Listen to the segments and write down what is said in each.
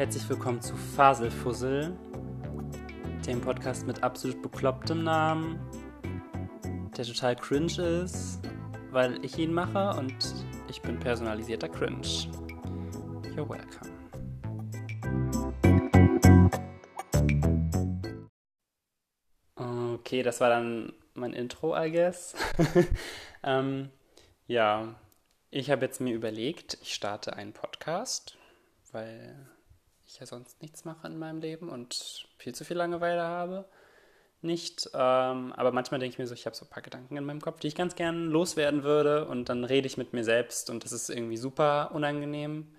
Herzlich willkommen zu Faselfussel, dem Podcast mit absolut beklopptem Namen, der total cringe ist, weil ich ihn mache und ich bin personalisierter Cringe. You're welcome. Okay, das war dann mein Intro, I guess. ähm, ja, ich habe jetzt mir überlegt, ich starte einen Podcast, weil ich ja sonst nichts mache in meinem Leben und viel zu viel Langeweile habe. Nicht, ähm, aber manchmal denke ich mir so, ich habe so ein paar Gedanken in meinem Kopf, die ich ganz gern loswerden würde und dann rede ich mit mir selbst und das ist irgendwie super unangenehm.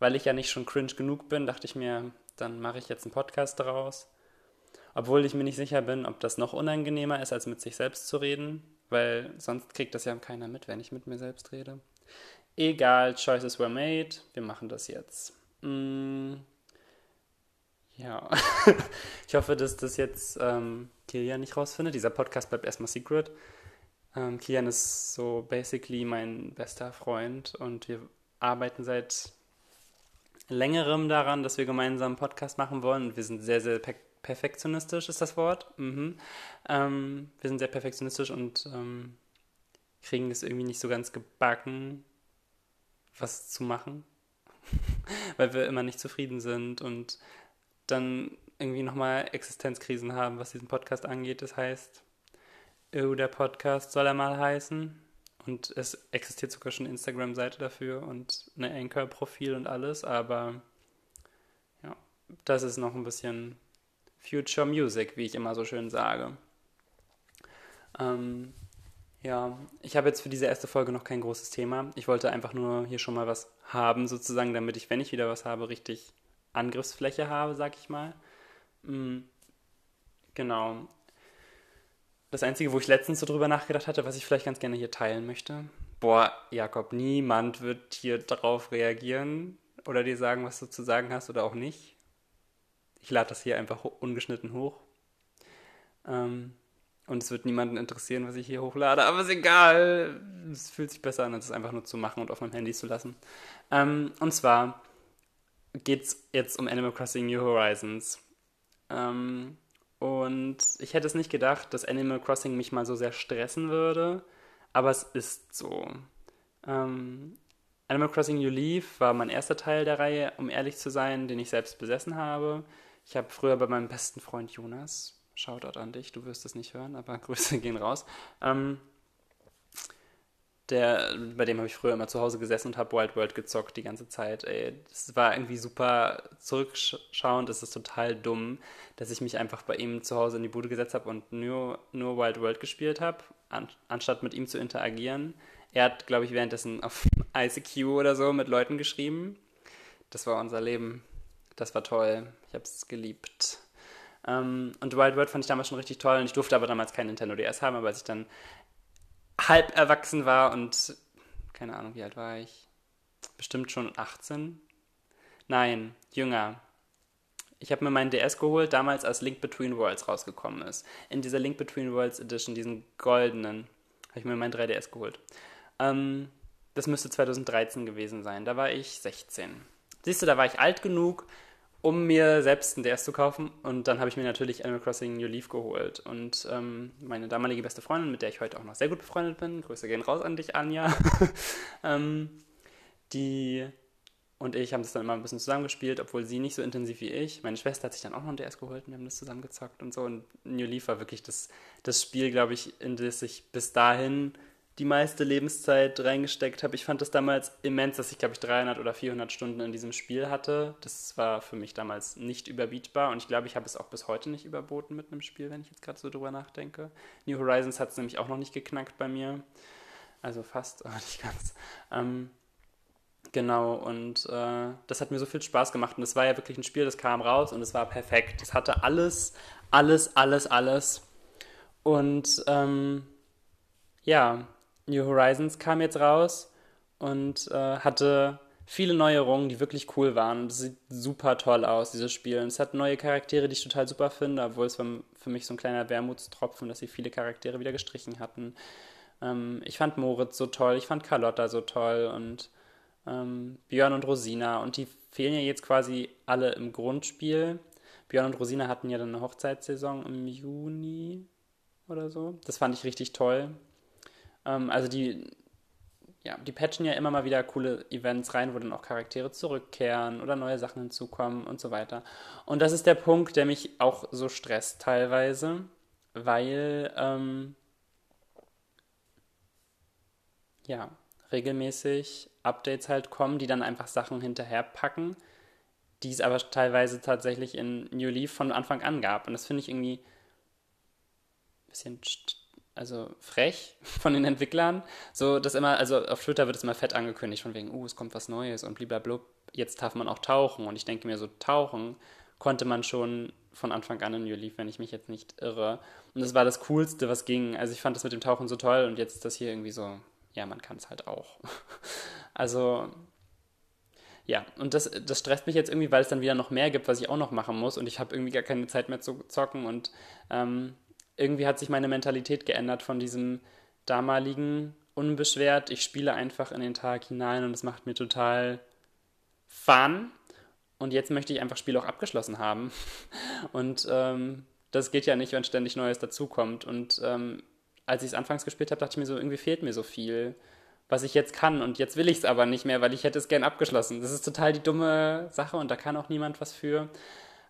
Weil ich ja nicht schon cringe genug bin, dachte ich mir, dann mache ich jetzt einen Podcast daraus. Obwohl ich mir nicht sicher bin, ob das noch unangenehmer ist, als mit sich selbst zu reden, weil sonst kriegt das ja keiner mit, wenn ich mit mir selbst rede. Egal, choices were made, wir machen das jetzt. Mm, ja, ich hoffe, dass das jetzt ähm, Kilian nicht rausfindet. Dieser Podcast bleibt erstmal secret. Ähm, Kilian ist so basically mein bester Freund und wir arbeiten seit längerem daran, dass wir gemeinsam einen Podcast machen wollen. Wir sind sehr, sehr per perfektionistisch, ist das Wort. Mhm. Ähm, wir sind sehr perfektionistisch und ähm, kriegen es irgendwie nicht so ganz gebacken, was zu machen. Weil wir immer nicht zufrieden sind und dann irgendwie nochmal Existenzkrisen haben, was diesen Podcast angeht. Das heißt, oh, der Podcast soll er mal heißen. Und es existiert sogar schon eine Instagram-Seite dafür und ein Anchor-Profil und alles, aber ja, das ist noch ein bisschen Future Music, wie ich immer so schön sage. Ähm, ja, ich habe jetzt für diese erste Folge noch kein großes Thema. Ich wollte einfach nur hier schon mal was haben, sozusagen, damit ich, wenn ich wieder was habe, richtig Angriffsfläche habe, sag ich mal. Mhm. Genau. Das Einzige, wo ich letztens so drüber nachgedacht hatte, was ich vielleicht ganz gerne hier teilen möchte. Boah, Jakob, niemand wird hier darauf reagieren oder dir sagen, was du zu sagen hast oder auch nicht. Ich lade das hier einfach ungeschnitten hoch. Ähm, und es wird niemanden interessieren, was ich hier hochlade, aber ist egal. Es fühlt sich besser an, als es einfach nur zu machen und auf meinem Handy zu lassen. Ähm, und zwar geht es jetzt um Animal Crossing New Horizons. Ähm, und ich hätte es nicht gedacht, dass Animal Crossing mich mal so sehr stressen würde, aber es ist so. Ähm, Animal Crossing New Leaf war mein erster Teil der Reihe, um ehrlich zu sein, den ich selbst besessen habe. Ich habe früher bei meinem besten Freund Jonas, Shoutout an dich, du wirst es nicht hören, aber Grüße gehen raus, ähm, der, bei dem habe ich früher immer zu Hause gesessen und habe Wild World gezockt die ganze Zeit. Ey, das war irgendwie super zurückschauend. Es ist total dumm, dass ich mich einfach bei ihm zu Hause in die Bude gesetzt habe und nur, nur Wild World gespielt habe, an, anstatt mit ihm zu interagieren. Er hat, glaube ich, währenddessen auf ICQ oder so mit Leuten geschrieben. Das war unser Leben. Das war toll. Ich habe es geliebt. Um, ähm, und Wild World fand ich damals schon richtig toll und ich durfte aber damals kein Nintendo DS haben, aber als ich dann halb erwachsen war und keine Ahnung, wie alt war ich? Bestimmt schon 18? Nein, jünger. Ich habe mir meinen DS geholt, damals als Link Between Worlds rausgekommen ist. In dieser Link Between Worlds Edition, diesen goldenen, habe ich mir meinen 3DS geholt. Ähm, das müsste 2013 gewesen sein. Da war ich 16. Siehst du, da war ich alt genug, um mir selbst ein DS zu kaufen. Und dann habe ich mir natürlich Animal Crossing New Leaf geholt. Und ähm, meine damalige beste Freundin, mit der ich heute auch noch sehr gut befreundet bin, Grüße gehen raus an dich, Anja, ähm, die und ich haben das dann immer ein bisschen zusammengespielt, obwohl sie nicht so intensiv wie ich. Meine Schwester hat sich dann auch noch ein DS geholt und wir haben das zusammengezockt und so. Und New Leaf war wirklich das, das Spiel, glaube ich, in das ich bis dahin die meiste Lebenszeit reingesteckt habe. Ich fand das damals immens, dass ich, glaube ich, 300 oder 400 Stunden in diesem Spiel hatte. Das war für mich damals nicht überbietbar und ich glaube, ich habe es auch bis heute nicht überboten mit einem Spiel, wenn ich jetzt gerade so drüber nachdenke. New Horizons hat es nämlich auch noch nicht geknackt bei mir. Also fast, aber nicht ganz. Ähm, genau, und äh, das hat mir so viel Spaß gemacht und es war ja wirklich ein Spiel, das kam raus und es war perfekt. Es hatte alles, alles, alles, alles. Und ähm, ja, New Horizons kam jetzt raus und äh, hatte viele Neuerungen, die wirklich cool waren. Es sieht super toll aus, dieses Spiel. Und es hat neue Charaktere, die ich total super finde, obwohl es für mich so ein kleiner Wermutstropfen, dass sie viele Charaktere wieder gestrichen hatten. Ähm, ich fand Moritz so toll, ich fand Carlotta so toll und ähm, Björn und Rosina und die fehlen ja jetzt quasi alle im Grundspiel. Björn und Rosina hatten ja dann eine Hochzeitssaison im Juni oder so. Das fand ich richtig toll. Ähm, also die, ja, die patchen ja immer mal wieder coole Events rein, wo dann auch Charaktere zurückkehren oder neue Sachen hinzukommen und so weiter. Und das ist der Punkt, der mich auch so stresst teilweise, weil ähm, ja, regelmäßig Updates halt kommen, die dann einfach Sachen hinterherpacken, die es aber teilweise tatsächlich in New Leaf von Anfang an gab. Und das finde ich irgendwie ein bisschen also frech von den Entwicklern. So, dass immer, also auf Twitter wird es immer fett angekündigt, von wegen, uh, es kommt was Neues und blablabla. Jetzt darf man auch tauchen. Und ich denke mir, so tauchen konnte man schon von Anfang an in New Leaf, wenn ich mich jetzt nicht irre. Und das war das Coolste, was ging. Also ich fand das mit dem Tauchen so toll und jetzt das hier irgendwie so, ja, man kann es halt auch. also, ja, und das, das stresst mich jetzt irgendwie, weil es dann wieder noch mehr gibt, was ich auch noch machen muss und ich habe irgendwie gar keine Zeit mehr zu zocken und ähm, irgendwie hat sich meine Mentalität geändert von diesem damaligen unbeschwert. Ich spiele einfach in den Tag hinein und es macht mir total Fun. Und jetzt möchte ich einfach Spiele auch abgeschlossen haben. Und ähm, das geht ja nicht, wenn ständig Neues dazukommt. Und ähm, als ich es anfangs gespielt habe, dachte ich mir so, irgendwie fehlt mir so viel, was ich jetzt kann. Und jetzt will ich es aber nicht mehr, weil ich hätte es gern abgeschlossen. Das ist total die dumme Sache und da kann auch niemand was für.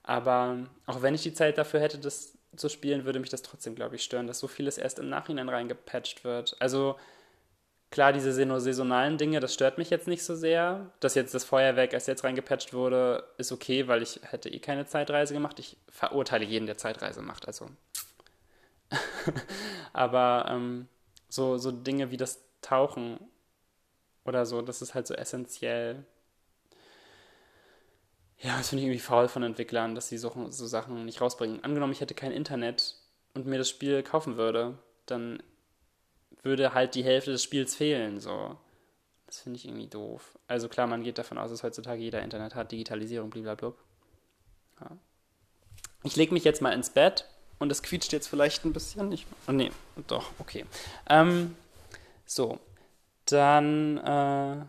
Aber auch wenn ich die Zeit dafür hätte, das zu spielen, würde mich das trotzdem, glaube ich, stören, dass so vieles erst im Nachhinein reingepatcht wird. Also klar, diese saisonalen Dinge, das stört mich jetzt nicht so sehr. Dass jetzt das Feuerwerk erst jetzt reingepatcht wurde, ist okay, weil ich hätte eh keine Zeitreise gemacht. Ich verurteile jeden, der Zeitreise macht. Also. Aber ähm, so, so Dinge wie das Tauchen oder so, das ist halt so essentiell ja, das finde ich irgendwie faul von Entwicklern, dass sie so, so Sachen nicht rausbringen. Angenommen, ich hätte kein Internet und mir das Spiel kaufen würde, dann würde halt die Hälfte des Spiels fehlen, so. Das finde ich irgendwie doof. Also klar, man geht davon aus, dass heutzutage jeder Internet hat, Digitalisierung, blablabla. Ja. Ich lege mich jetzt mal ins Bett und es quietscht jetzt vielleicht ein bisschen. Ich, oh nee, doch, okay. Ähm, so, dann äh,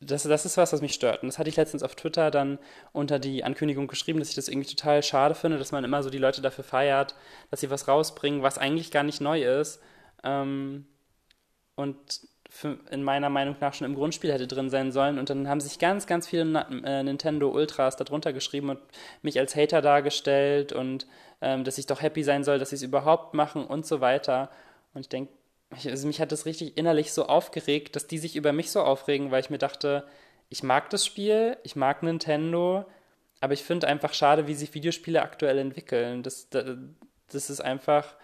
das, das ist was, was mich stört. Und das hatte ich letztens auf Twitter dann unter die Ankündigung geschrieben, dass ich das irgendwie total schade finde, dass man immer so die Leute dafür feiert, dass sie was rausbringen, was eigentlich gar nicht neu ist. Ähm, und für, in meiner Meinung nach schon im Grundspiel hätte drin sein sollen. Und dann haben sich ganz, ganz viele äh, Nintendo Ultras darunter geschrieben und mich als Hater dargestellt und ähm, dass ich doch happy sein soll, dass sie es überhaupt machen und so weiter. Und ich denke, also mich hat das richtig innerlich so aufgeregt, dass die sich über mich so aufregen, weil ich mir dachte, ich mag das Spiel, ich mag Nintendo, aber ich finde einfach schade, wie sich Videospiele aktuell entwickeln. Das, das, das ist einfach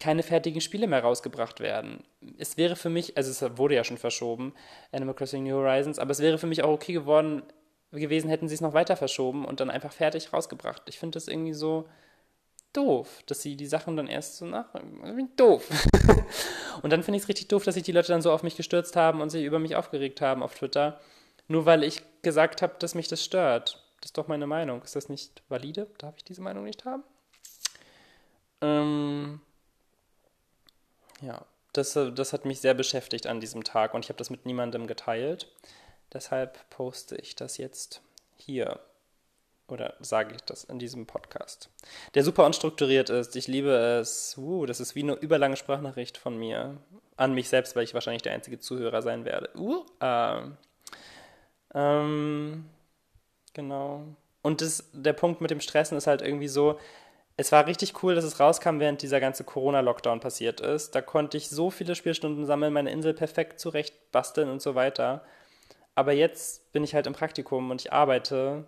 keine fertigen Spiele mehr rausgebracht werden. Es wäre für mich, also es wurde ja schon verschoben, Animal Crossing New Horizons, aber es wäre für mich auch okay geworden gewesen, hätten sie es noch weiter verschoben und dann einfach fertig rausgebracht. Ich finde das irgendwie so, doof, dass sie die Sachen dann erst so nach. Doof. und dann finde ich es richtig doof, dass sich die Leute dann so auf mich gestürzt haben und sich über mich aufgeregt haben auf Twitter. Nur weil ich gesagt habe, dass mich das stört. Das ist doch meine Meinung. Ist das nicht valide? Darf ich diese Meinung nicht haben? Ähm, ja, das, das hat mich sehr beschäftigt an diesem Tag und ich habe das mit niemandem geteilt. Deshalb poste ich das jetzt hier. Oder sage ich das in diesem Podcast? Der super unstrukturiert ist. Ich liebe es. Uh, das ist wie eine überlange Sprachnachricht von mir. An mich selbst, weil ich wahrscheinlich der einzige Zuhörer sein werde. Uh, äh, ähm, genau. Und das, der Punkt mit dem Stressen ist halt irgendwie so, es war richtig cool, dass es rauskam, während dieser ganze Corona-Lockdown passiert ist. Da konnte ich so viele Spielstunden sammeln, meine Insel perfekt zurecht basteln und so weiter. Aber jetzt bin ich halt im Praktikum und ich arbeite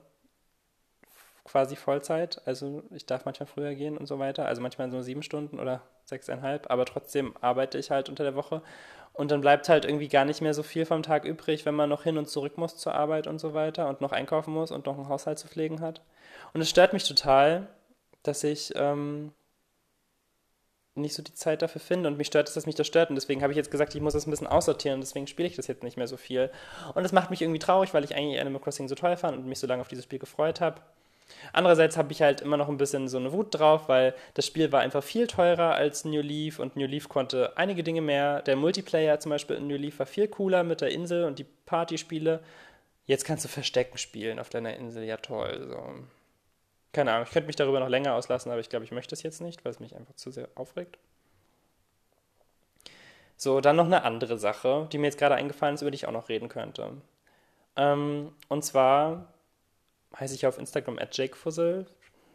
quasi Vollzeit. Also ich darf manchmal früher gehen und so weiter. Also manchmal nur sieben Stunden oder sechseinhalb, aber trotzdem arbeite ich halt unter der Woche. Und dann bleibt halt irgendwie gar nicht mehr so viel vom Tag übrig, wenn man noch hin und zurück muss zur Arbeit und so weiter und noch einkaufen muss und noch einen Haushalt zu pflegen hat. Und es stört mich total, dass ich ähm, nicht so die Zeit dafür finde und mich stört es, dass mich das stört und deswegen habe ich jetzt gesagt, ich muss das ein bisschen aussortieren deswegen spiele ich das jetzt nicht mehr so viel. Und das macht mich irgendwie traurig, weil ich eigentlich Animal Crossing so toll fand und mich so lange auf dieses Spiel gefreut habe. Andererseits habe ich halt immer noch ein bisschen so eine Wut drauf, weil das Spiel war einfach viel teurer als New Leaf und New Leaf konnte einige Dinge mehr. Der Multiplayer zum Beispiel in New Leaf war viel cooler mit der Insel und die Partyspiele. jetzt kannst du Verstecken spielen auf deiner Insel, ja toll. So. Keine Ahnung, ich könnte mich darüber noch länger auslassen, aber ich glaube, ich möchte es jetzt nicht, weil es mich einfach zu sehr aufregt. So, dann noch eine andere Sache, die mir jetzt gerade eingefallen ist, über die ich auch noch reden könnte. Ähm, und zwar heiße ich auf Instagram at jakefuzzle.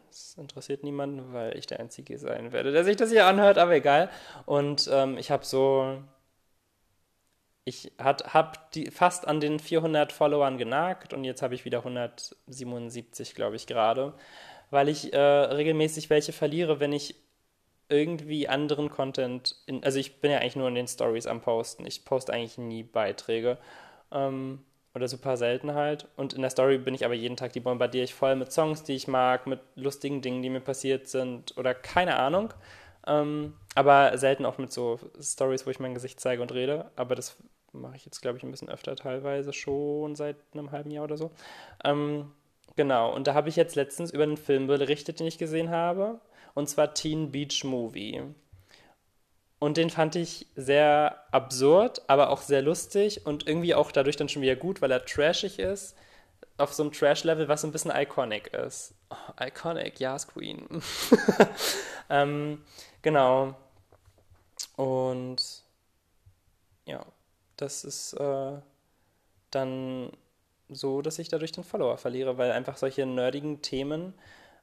Das interessiert niemanden, weil ich der Einzige sein werde, der sich das hier anhört, aber egal. Und ähm, ich habe so. Ich habe fast an den 400 Followern genagt und jetzt habe ich wieder 177, glaube ich, gerade. Weil ich äh, regelmäßig welche verliere, wenn ich irgendwie anderen Content. In, also, ich bin ja eigentlich nur in den Stories am Posten. Ich poste eigentlich nie Beiträge. Ähm, oder super selten halt. Und in der Story bin ich aber jeden Tag, die bombardiere ich voll mit Songs, die ich mag, mit lustigen Dingen, die mir passiert sind oder keine Ahnung. Ähm, aber selten auch mit so Stories, wo ich mein Gesicht zeige und rede. Aber das mache ich jetzt, glaube ich, ein bisschen öfter teilweise schon seit einem halben Jahr oder so. Ähm, genau, und da habe ich jetzt letztens über einen Film berichtet, den ich gesehen habe. Und zwar Teen Beach Movie. Und den fand ich sehr absurd, aber auch sehr lustig und irgendwie auch dadurch dann schon wieder gut, weil er trashig ist. Auf so einem Trash-Level, was so ein bisschen iconic ist. Oh, iconic, yes, Queen. ähm, genau. Und ja, das ist äh, dann so, dass ich dadurch den Follower verliere, weil einfach solche nerdigen Themen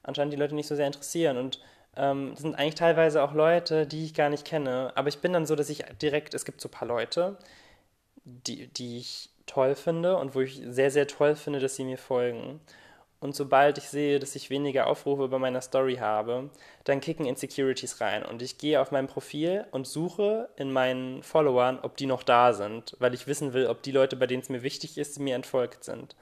anscheinend die Leute nicht so sehr interessieren. Und ähm, sind eigentlich teilweise auch Leute, die ich gar nicht kenne. Aber ich bin dann so, dass ich direkt, es gibt so ein paar Leute, die, die ich toll finde und wo ich sehr, sehr toll finde, dass sie mir folgen. Und sobald ich sehe, dass ich weniger Aufrufe bei meiner Story habe, dann kicken Insecurities rein. Und ich gehe auf mein Profil und suche in meinen Followern, ob die noch da sind, weil ich wissen will, ob die Leute, bei denen es mir wichtig ist, mir entfolgt sind.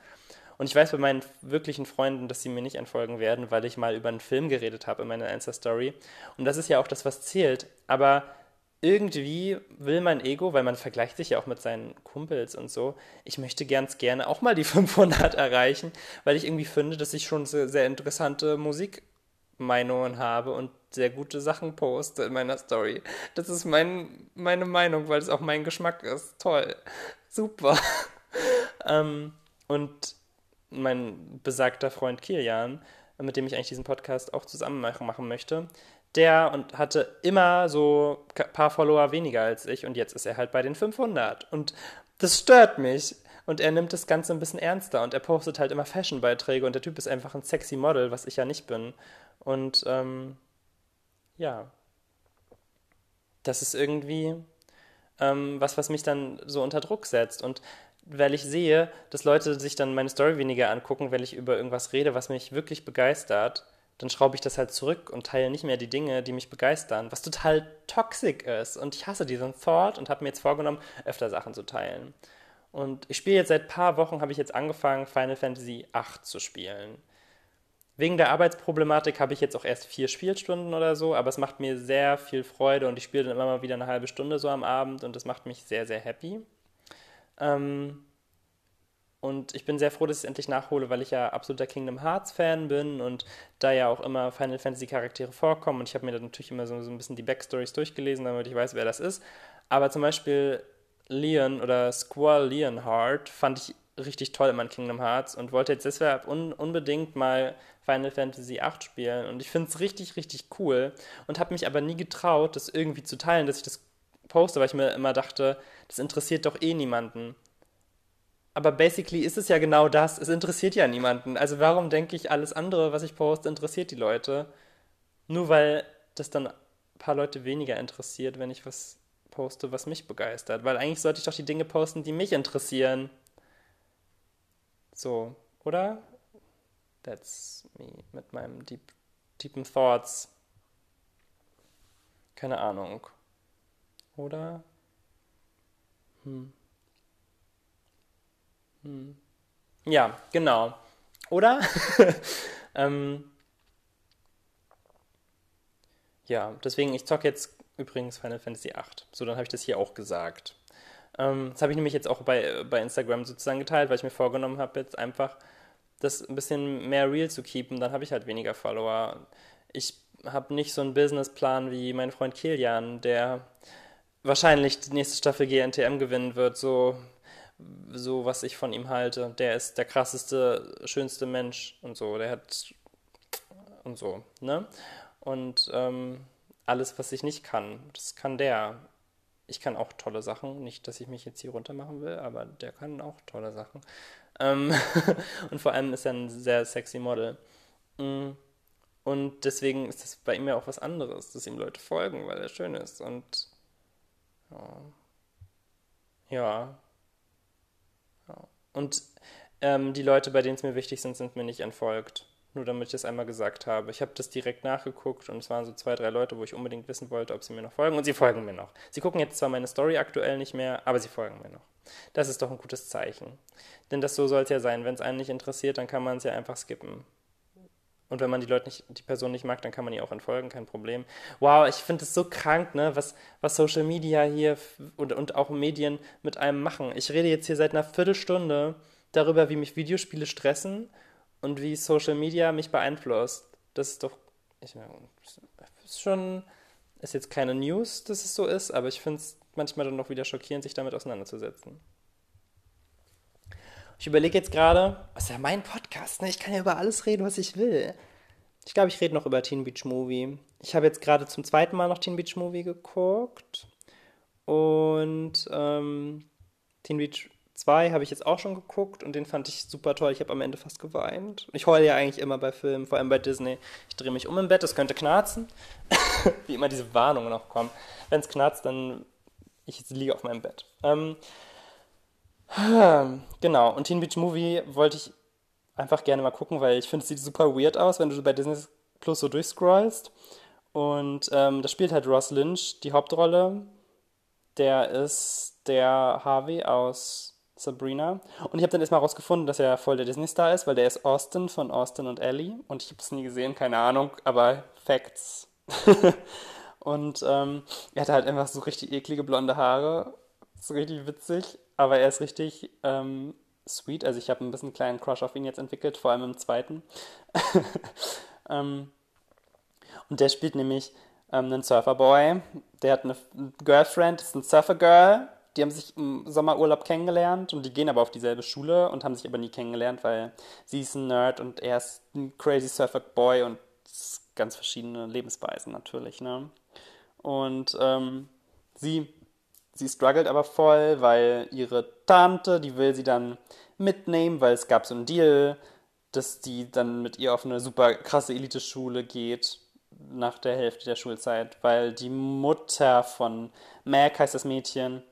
Und ich weiß bei meinen wirklichen Freunden, dass sie mir nicht entfolgen werden, weil ich mal über einen Film geredet habe in meiner Insta-Story. Und das ist ja auch das, was zählt. Aber irgendwie will mein Ego, weil man vergleicht sich ja auch mit seinen Kumpels und so, ich möchte ganz gerne auch mal die 500 erreichen, weil ich irgendwie finde, dass ich schon sehr, interessante Musikmeinungen habe und sehr gute Sachen poste in meiner Story. Das ist mein, meine Meinung, weil es auch mein Geschmack ist. Toll. Super. ähm, und mein besagter Freund Kilian, mit dem ich eigentlich diesen Podcast auch zusammen machen möchte, der und hatte immer so ein paar Follower weniger als ich und jetzt ist er halt bei den 500 und das stört mich. Und er nimmt das Ganze ein bisschen ernster und er postet halt immer Fashion-Beiträge und der Typ ist einfach ein sexy Model, was ich ja nicht bin. Und ähm, ja, das ist irgendwie ähm, was, was mich dann so unter Druck setzt. Und weil ich sehe, dass Leute sich dann meine Story weniger angucken, wenn ich über irgendwas rede, was mich wirklich begeistert, dann schraube ich das halt zurück und teile nicht mehr die Dinge, die mich begeistern, was total toxisch ist. Und ich hasse diesen Thought und habe mir jetzt vorgenommen, öfter Sachen zu teilen. Und ich spiele jetzt seit paar Wochen, habe ich jetzt angefangen, Final Fantasy VIII zu spielen. Wegen der Arbeitsproblematik habe ich jetzt auch erst vier Spielstunden oder so, aber es macht mir sehr viel Freude und ich spiele dann immer mal wieder eine halbe Stunde so am Abend und das macht mich sehr, sehr happy. Ähm, und ich bin sehr froh, dass ich es endlich nachhole, weil ich ja absoluter Kingdom Hearts-Fan bin und da ja auch immer Final Fantasy-Charaktere vorkommen. Und ich habe mir dann natürlich immer so, so ein bisschen die Backstories durchgelesen, damit ich weiß, wer das ist. Aber zum Beispiel Leon oder Squall Leonhard fand ich richtig toll in meinem Kingdom Hearts und wollte jetzt deshalb un unbedingt mal Final Fantasy VIII spielen. Und ich finde es richtig, richtig cool und habe mich aber nie getraut, das irgendwie zu teilen, dass ich das poste, weil ich mir immer dachte, das interessiert doch eh niemanden. Aber basically ist es ja genau das. Es interessiert ja niemanden. Also warum denke ich, alles andere, was ich poste, interessiert die Leute? Nur weil das dann ein paar Leute weniger interessiert, wenn ich was poste, was mich begeistert. Weil eigentlich sollte ich doch die Dinge posten, die mich interessieren. So, oder? That's me mit meinem deep, deepen Thoughts. Keine Ahnung. Oder? Hm. Hm. Ja, genau. Oder? ähm, ja, deswegen, ich zocke jetzt übrigens Final Fantasy VIII. So, dann habe ich das hier auch gesagt. Ähm, das habe ich nämlich jetzt auch bei, bei Instagram sozusagen geteilt, weil ich mir vorgenommen habe, jetzt einfach das ein bisschen mehr real zu keepen. Dann habe ich halt weniger Follower. Ich habe nicht so einen Businessplan wie mein Freund Kilian, der wahrscheinlich die nächste Staffel GNTM gewinnen wird. So so was ich von ihm halte. Der ist der krasseste, schönste Mensch und so. Der hat und so, ne? Und ähm, alles, was ich nicht kann, das kann der. Ich kann auch tolle Sachen. Nicht, dass ich mich jetzt hier runter machen will, aber der kann auch tolle Sachen. Ähm und vor allem ist er ein sehr sexy Model. Mm. Und deswegen ist das bei ihm ja auch was anderes, dass ihm Leute folgen, weil er schön ist. Und ja. Und ähm, die Leute, bei denen es mir wichtig sind, sind mir nicht entfolgt. Nur damit ich das einmal gesagt habe. Ich habe das direkt nachgeguckt und es waren so zwei, drei Leute, wo ich unbedingt wissen wollte, ob sie mir noch folgen. Und sie folgen mir noch. Sie gucken jetzt zwar meine Story aktuell nicht mehr, aber sie folgen mir noch. Das ist doch ein gutes Zeichen. Denn das so soll es ja sein. Wenn es einen nicht interessiert, dann kann man es ja einfach skippen. Und wenn man die Leute nicht, die Person nicht mag, dann kann man ihr auch entfolgen, kein Problem. Wow, ich finde es so krank, ne, was, was Social Media hier und, und auch Medien mit einem machen. Ich rede jetzt hier seit einer Viertelstunde darüber, wie mich Videospiele stressen und wie Social Media mich beeinflusst. Das ist doch, ich meine, ist schon, ist jetzt keine News, dass es so ist, aber ich finde es manchmal dann noch wieder schockierend, sich damit auseinanderzusetzen. Ich überlege jetzt gerade, was ist ja mein Podcast, ne? Ich kann ja über alles reden, was ich will. Ich glaube, ich rede noch über Teen Beach Movie. Ich habe jetzt gerade zum zweiten Mal noch Teen Beach Movie geguckt. Und ähm, Teen Beach 2 habe ich jetzt auch schon geguckt und den fand ich super toll. Ich habe am Ende fast geweint. Ich heule ja eigentlich immer bei Filmen, vor allem bei Disney. Ich drehe mich um im Bett, es könnte knarzen. Wie immer diese Warnungen noch kommen. Wenn es knarzt, dann ich liege auf meinem Bett. Ähm, genau, und Teen Beach Movie wollte ich einfach gerne mal gucken, weil ich finde, es sieht super weird aus, wenn du bei Disney Plus so durchscrollst. Und ähm, da spielt halt Ross Lynch die Hauptrolle. Der ist der Harvey aus Sabrina. Und ich habe dann erstmal rausgefunden, dass er voll der Disney-Star ist, weil der ist Austin von Austin und Ellie. Und ich habe es nie gesehen, keine Ahnung, aber Facts. und ähm, er hat halt einfach so richtig eklige blonde Haare. So richtig witzig. Aber er ist richtig ähm, sweet. Also ich habe ein bisschen einen kleinen Crush auf ihn jetzt entwickelt, vor allem im zweiten. ähm, und der spielt nämlich ähm, einen Surferboy. Der hat eine Girlfriend, ist ein Surfer-Girl die haben sich im Sommerurlaub kennengelernt und die gehen aber auf dieselbe Schule und haben sich aber nie kennengelernt, weil sie ist ein Nerd und er ist ein crazy Surfer Boy und ganz verschiedene Lebensweisen natürlich, ne? Und ähm, sie, sie struggelt aber voll, weil ihre Tante, die will sie dann mitnehmen, weil es gab so einen Deal, dass die dann mit ihr auf eine super krasse Elite-Schule geht nach der Hälfte der Schulzeit, weil die Mutter von Mac heißt das Mädchen,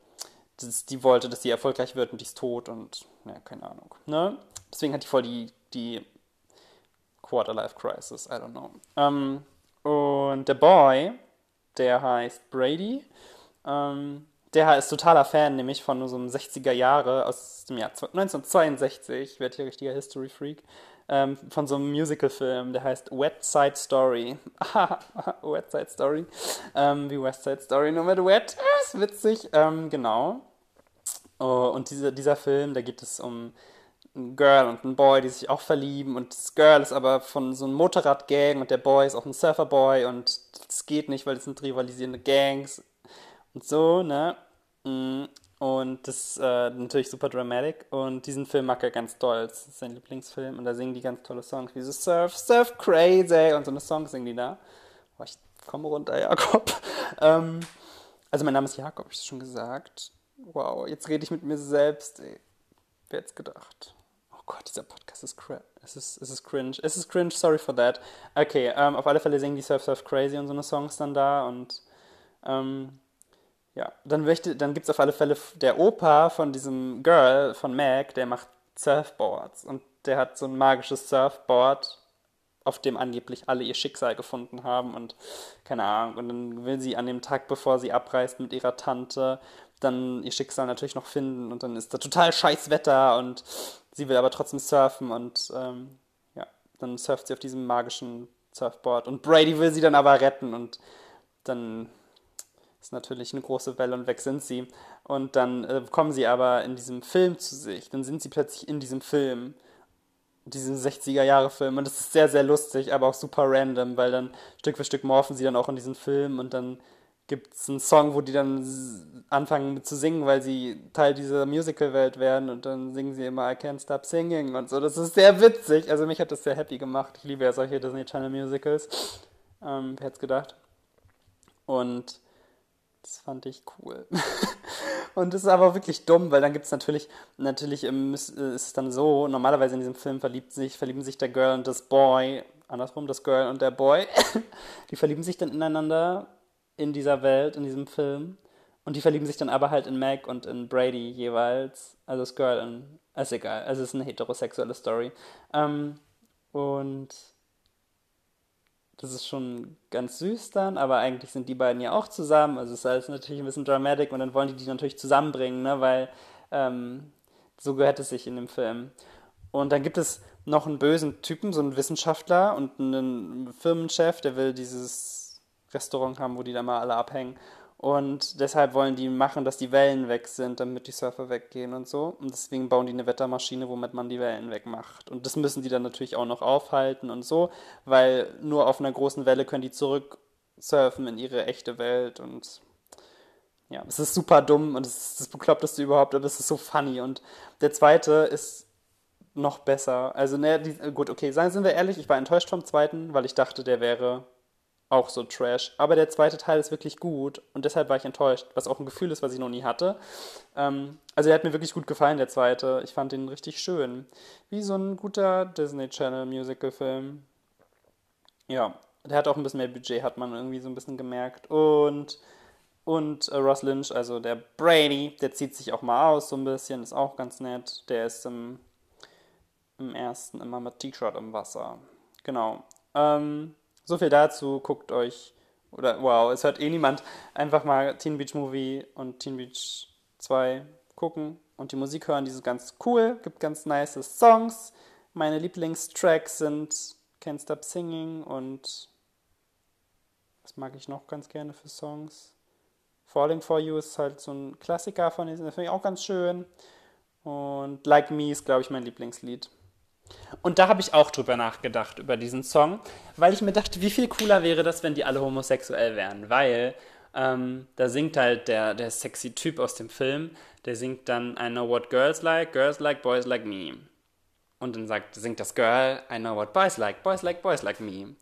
das, die wollte, dass sie erfolgreich wird und die ist tot und, ja, keine Ahnung. Ne? Deswegen hat die voll die, die Quarter-Life-Crisis, I don't know. Ähm, und der Boy, der heißt Brady, ähm, der ist totaler Fan, nämlich von so einem 60er Jahre aus dem Jahr 1962, ich werde hier richtiger History-Freak, ähm, von so einem Musical-Film, der heißt Wet Side Story. Wet Side Story. Ähm, wie West Side Story, nur mit Wet. Ah, ist witzig. Ähm, genau. Oh, und diese, dieser Film, da geht es um ein Girl und ein Boy, die sich auch verlieben und das Girl ist aber von so einem Motorradgang und der Boy ist auch ein Surferboy und das geht nicht, weil das sind rivalisierende Gangs und so, ne? Mm, und das ist äh, natürlich super dramatic und diesen Film mag er ganz toll, das ist sein Lieblingsfilm und da singen die ganz tolle Songs, wie so Surf, Surf Crazy und so eine Song singen die da. Oh, ich komme runter, Jakob. ähm, also mein Name ist Jakob, hab ich schon gesagt. Wow, jetzt rede ich mit mir selbst. Ey. Wer hätte gedacht? Oh Gott, dieser Podcast ist crap. Es ist, es ist cringe. Es ist cringe, sorry for that. Okay, ähm, auf alle Fälle singen die Surf Surf Crazy und so eine Songs dann da und ähm, ja, dann, dann gibt es auf alle Fälle der Opa von diesem Girl, von Mac, der macht Surfboards. Und der hat so ein magisches Surfboard, auf dem angeblich alle ihr Schicksal gefunden haben und keine Ahnung. Und dann will sie an dem Tag, bevor sie abreist mit ihrer Tante, dann ihr Schicksal natürlich noch finden. Und dann ist da total scheiß Wetter und sie will aber trotzdem surfen und ähm, ja, dann surft sie auf diesem magischen Surfboard. Und Brady will sie dann aber retten und dann ist natürlich eine große Welle und weg sind sie und dann äh, kommen sie aber in diesem Film zu sich, dann sind sie plötzlich in diesem Film diesen 60er Jahre Film und das ist sehr sehr lustig, aber auch super random, weil dann Stück für Stück morphen sie dann auch in diesen Film und dann gibt es einen Song, wo die dann anfangen zu singen, weil sie Teil dieser Musical-Welt werden und dann singen sie immer I Can't Stop Singing und so. Das ist sehr witzig. Also mich hat das sehr happy gemacht. Ich liebe ja solche Disney Channel Musicals. Ähm, wer hätte gedacht? Und das fand ich cool. und das ist aber wirklich dumm, weil dann gibt es natürlich, natürlich ist es dann so, normalerweise in diesem Film verliebt sich, verlieben sich der Girl und das Boy, andersrum, das Girl und der Boy, die verlieben sich dann ineinander in dieser Welt, in diesem Film. Und die verlieben sich dann aber halt in Meg und in Brady jeweils. Also das Girl in. Ist egal. Also es ist eine heterosexuelle Story. Ähm, und das ist schon ganz süß dann, aber eigentlich sind die beiden ja auch zusammen. Also es ist alles natürlich ein bisschen dramatic und dann wollen die die natürlich zusammenbringen, ne? weil ähm, so gehört es sich in dem Film. Und dann gibt es noch einen bösen Typen, so einen Wissenschaftler und einen Firmenchef, der will dieses Restaurant haben, wo die da mal alle abhängen. Und deshalb wollen die machen, dass die Wellen weg sind, damit die Surfer weggehen und so. Und deswegen bauen die eine Wettermaschine, womit man die Wellen wegmacht. Und das müssen die dann natürlich auch noch aufhalten und so, weil nur auf einer großen Welle können die zurück surfen in ihre echte Welt. Und ja, es ist super dumm und es ist das Bekloppteste überhaupt, aber es ist so funny. Und der zweite ist noch besser. Also, ne, die, gut, okay, sind wir ehrlich, ich war enttäuscht vom zweiten, weil ich dachte, der wäre auch so Trash. Aber der zweite Teil ist wirklich gut und deshalb war ich enttäuscht, was auch ein Gefühl ist, was ich noch nie hatte. Ähm, also er hat mir wirklich gut gefallen, der zweite. Ich fand ihn richtig schön. Wie so ein guter Disney Channel Musical-Film. Ja, der hat auch ein bisschen mehr Budget, hat man irgendwie so ein bisschen gemerkt. Und, und äh, Ross Lynch, also der Brady, der zieht sich auch mal aus so ein bisschen, ist auch ganz nett. Der ist im, im ersten immer mit T-Shirt im Wasser. Genau. Ähm, so viel dazu, guckt euch, oder wow, es hört eh niemand, einfach mal Teen Beach Movie und Teen Beach 2 gucken und die Musik hören, die ist ganz cool, gibt ganz nice Songs. Meine Lieblingstracks sind Can't Stop Singing und was mag ich noch ganz gerne für Songs? Falling for You ist halt so ein Klassiker von diesen, das finde ich auch ganz schön. Und Like Me ist, glaube ich, mein Lieblingslied. Und da habe ich auch drüber nachgedacht, über diesen Song, weil ich mir dachte, wie viel cooler wäre das, wenn die alle homosexuell wären. Weil ähm, da singt halt der, der sexy Typ aus dem Film, der singt dann I know what girls like, girls like boys like me. Und dann sagt, singt das Girl, I know what boys like, boys like boys like me.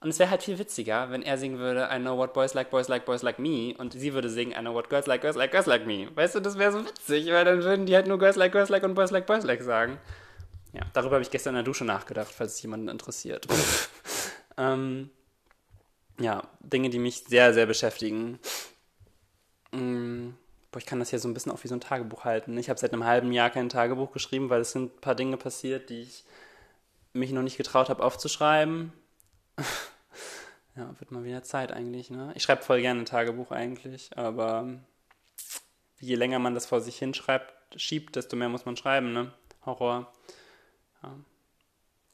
Und es wäre halt viel witziger, wenn er singen würde, I know what boys like, boys like, boys like me. Und sie würde singen, I know what girls like, girls like, girls like me. Weißt du, das wäre so witzig, weil dann würden die halt nur girls like, girls like und boys like, boys like sagen. Ja, darüber habe ich gestern in der Dusche nachgedacht, falls es jemanden interessiert. ähm, ja, Dinge, die mich sehr, sehr beschäftigen. Ähm, boah, ich kann das hier so ein bisschen auch wie so ein Tagebuch halten. Ich habe seit einem halben Jahr kein Tagebuch geschrieben, weil es sind ein paar Dinge passiert, die ich mich noch nicht getraut habe aufzuschreiben. ja, wird mal wieder Zeit eigentlich, ne? Ich schreibe voll gerne ein Tagebuch eigentlich, aber je länger man das vor sich hinschreibt, schiebt, desto mehr muss man schreiben, ne? Horror. Ja.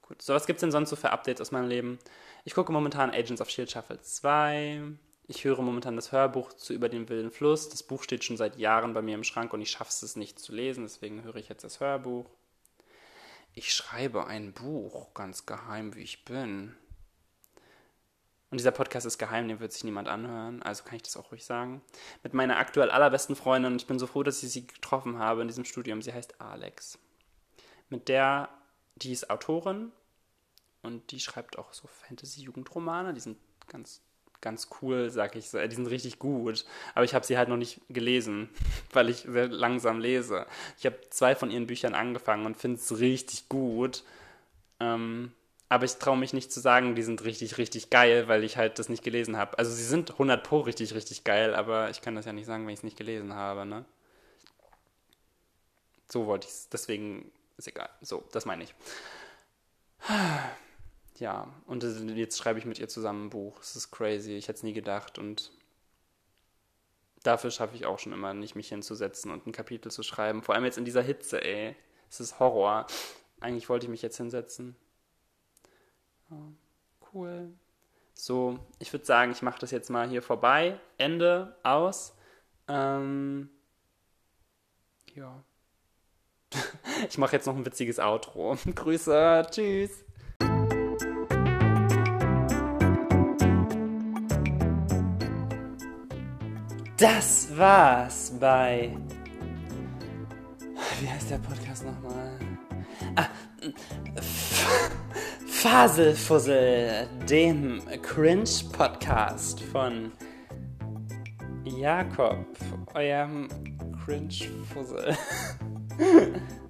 Gut. So, was gibt es denn sonst so für Updates aus meinem Leben? Ich gucke momentan Agents of Shield Shuffle 2. Ich höre momentan das Hörbuch zu Über den wilden Fluss. Das Buch steht schon seit Jahren bei mir im Schrank und ich schaffe es nicht zu lesen, deswegen höre ich jetzt das Hörbuch. Ich schreibe ein Buch, ganz geheim wie ich bin. Und dieser Podcast ist geheim, den wird sich niemand anhören, also kann ich das auch ruhig sagen. Mit meiner aktuell allerbesten Freundin, und ich bin so froh, dass ich sie getroffen habe in diesem Studium. Sie heißt Alex. Mit der die ist Autorin und die schreibt auch so Fantasy-Jugendromane. Die sind ganz, ganz cool, sag ich so. Die sind richtig gut. Aber ich habe sie halt noch nicht gelesen, weil ich sehr langsam lese. Ich habe zwei von ihren Büchern angefangen und finde es richtig gut. Ähm, aber ich traue mich nicht zu sagen, die sind richtig, richtig geil, weil ich halt das nicht gelesen habe. Also sie sind 100 pro richtig, richtig geil, aber ich kann das ja nicht sagen, wenn ich es nicht gelesen habe, ne? So wollte ich es. Deswegen ist egal. So, das meine ich. Ja, und jetzt schreibe ich mit ihr zusammen ein Buch. Es ist crazy. Ich hätte es nie gedacht. Und dafür schaffe ich auch schon immer nicht, mich hinzusetzen und ein Kapitel zu schreiben. Vor allem jetzt in dieser Hitze, ey. Es ist Horror. Eigentlich wollte ich mich jetzt hinsetzen. Cool. So, ich würde sagen, ich mache das jetzt mal hier vorbei. Ende, aus. Ähm, ja. Ich mache jetzt noch ein witziges Outro. Grüße, tschüss. Das war's bei. Wie heißt der Podcast nochmal? Ah, Faselfussel, dem Cringe-Podcast von Jakob, eurem Cringe-Fussel.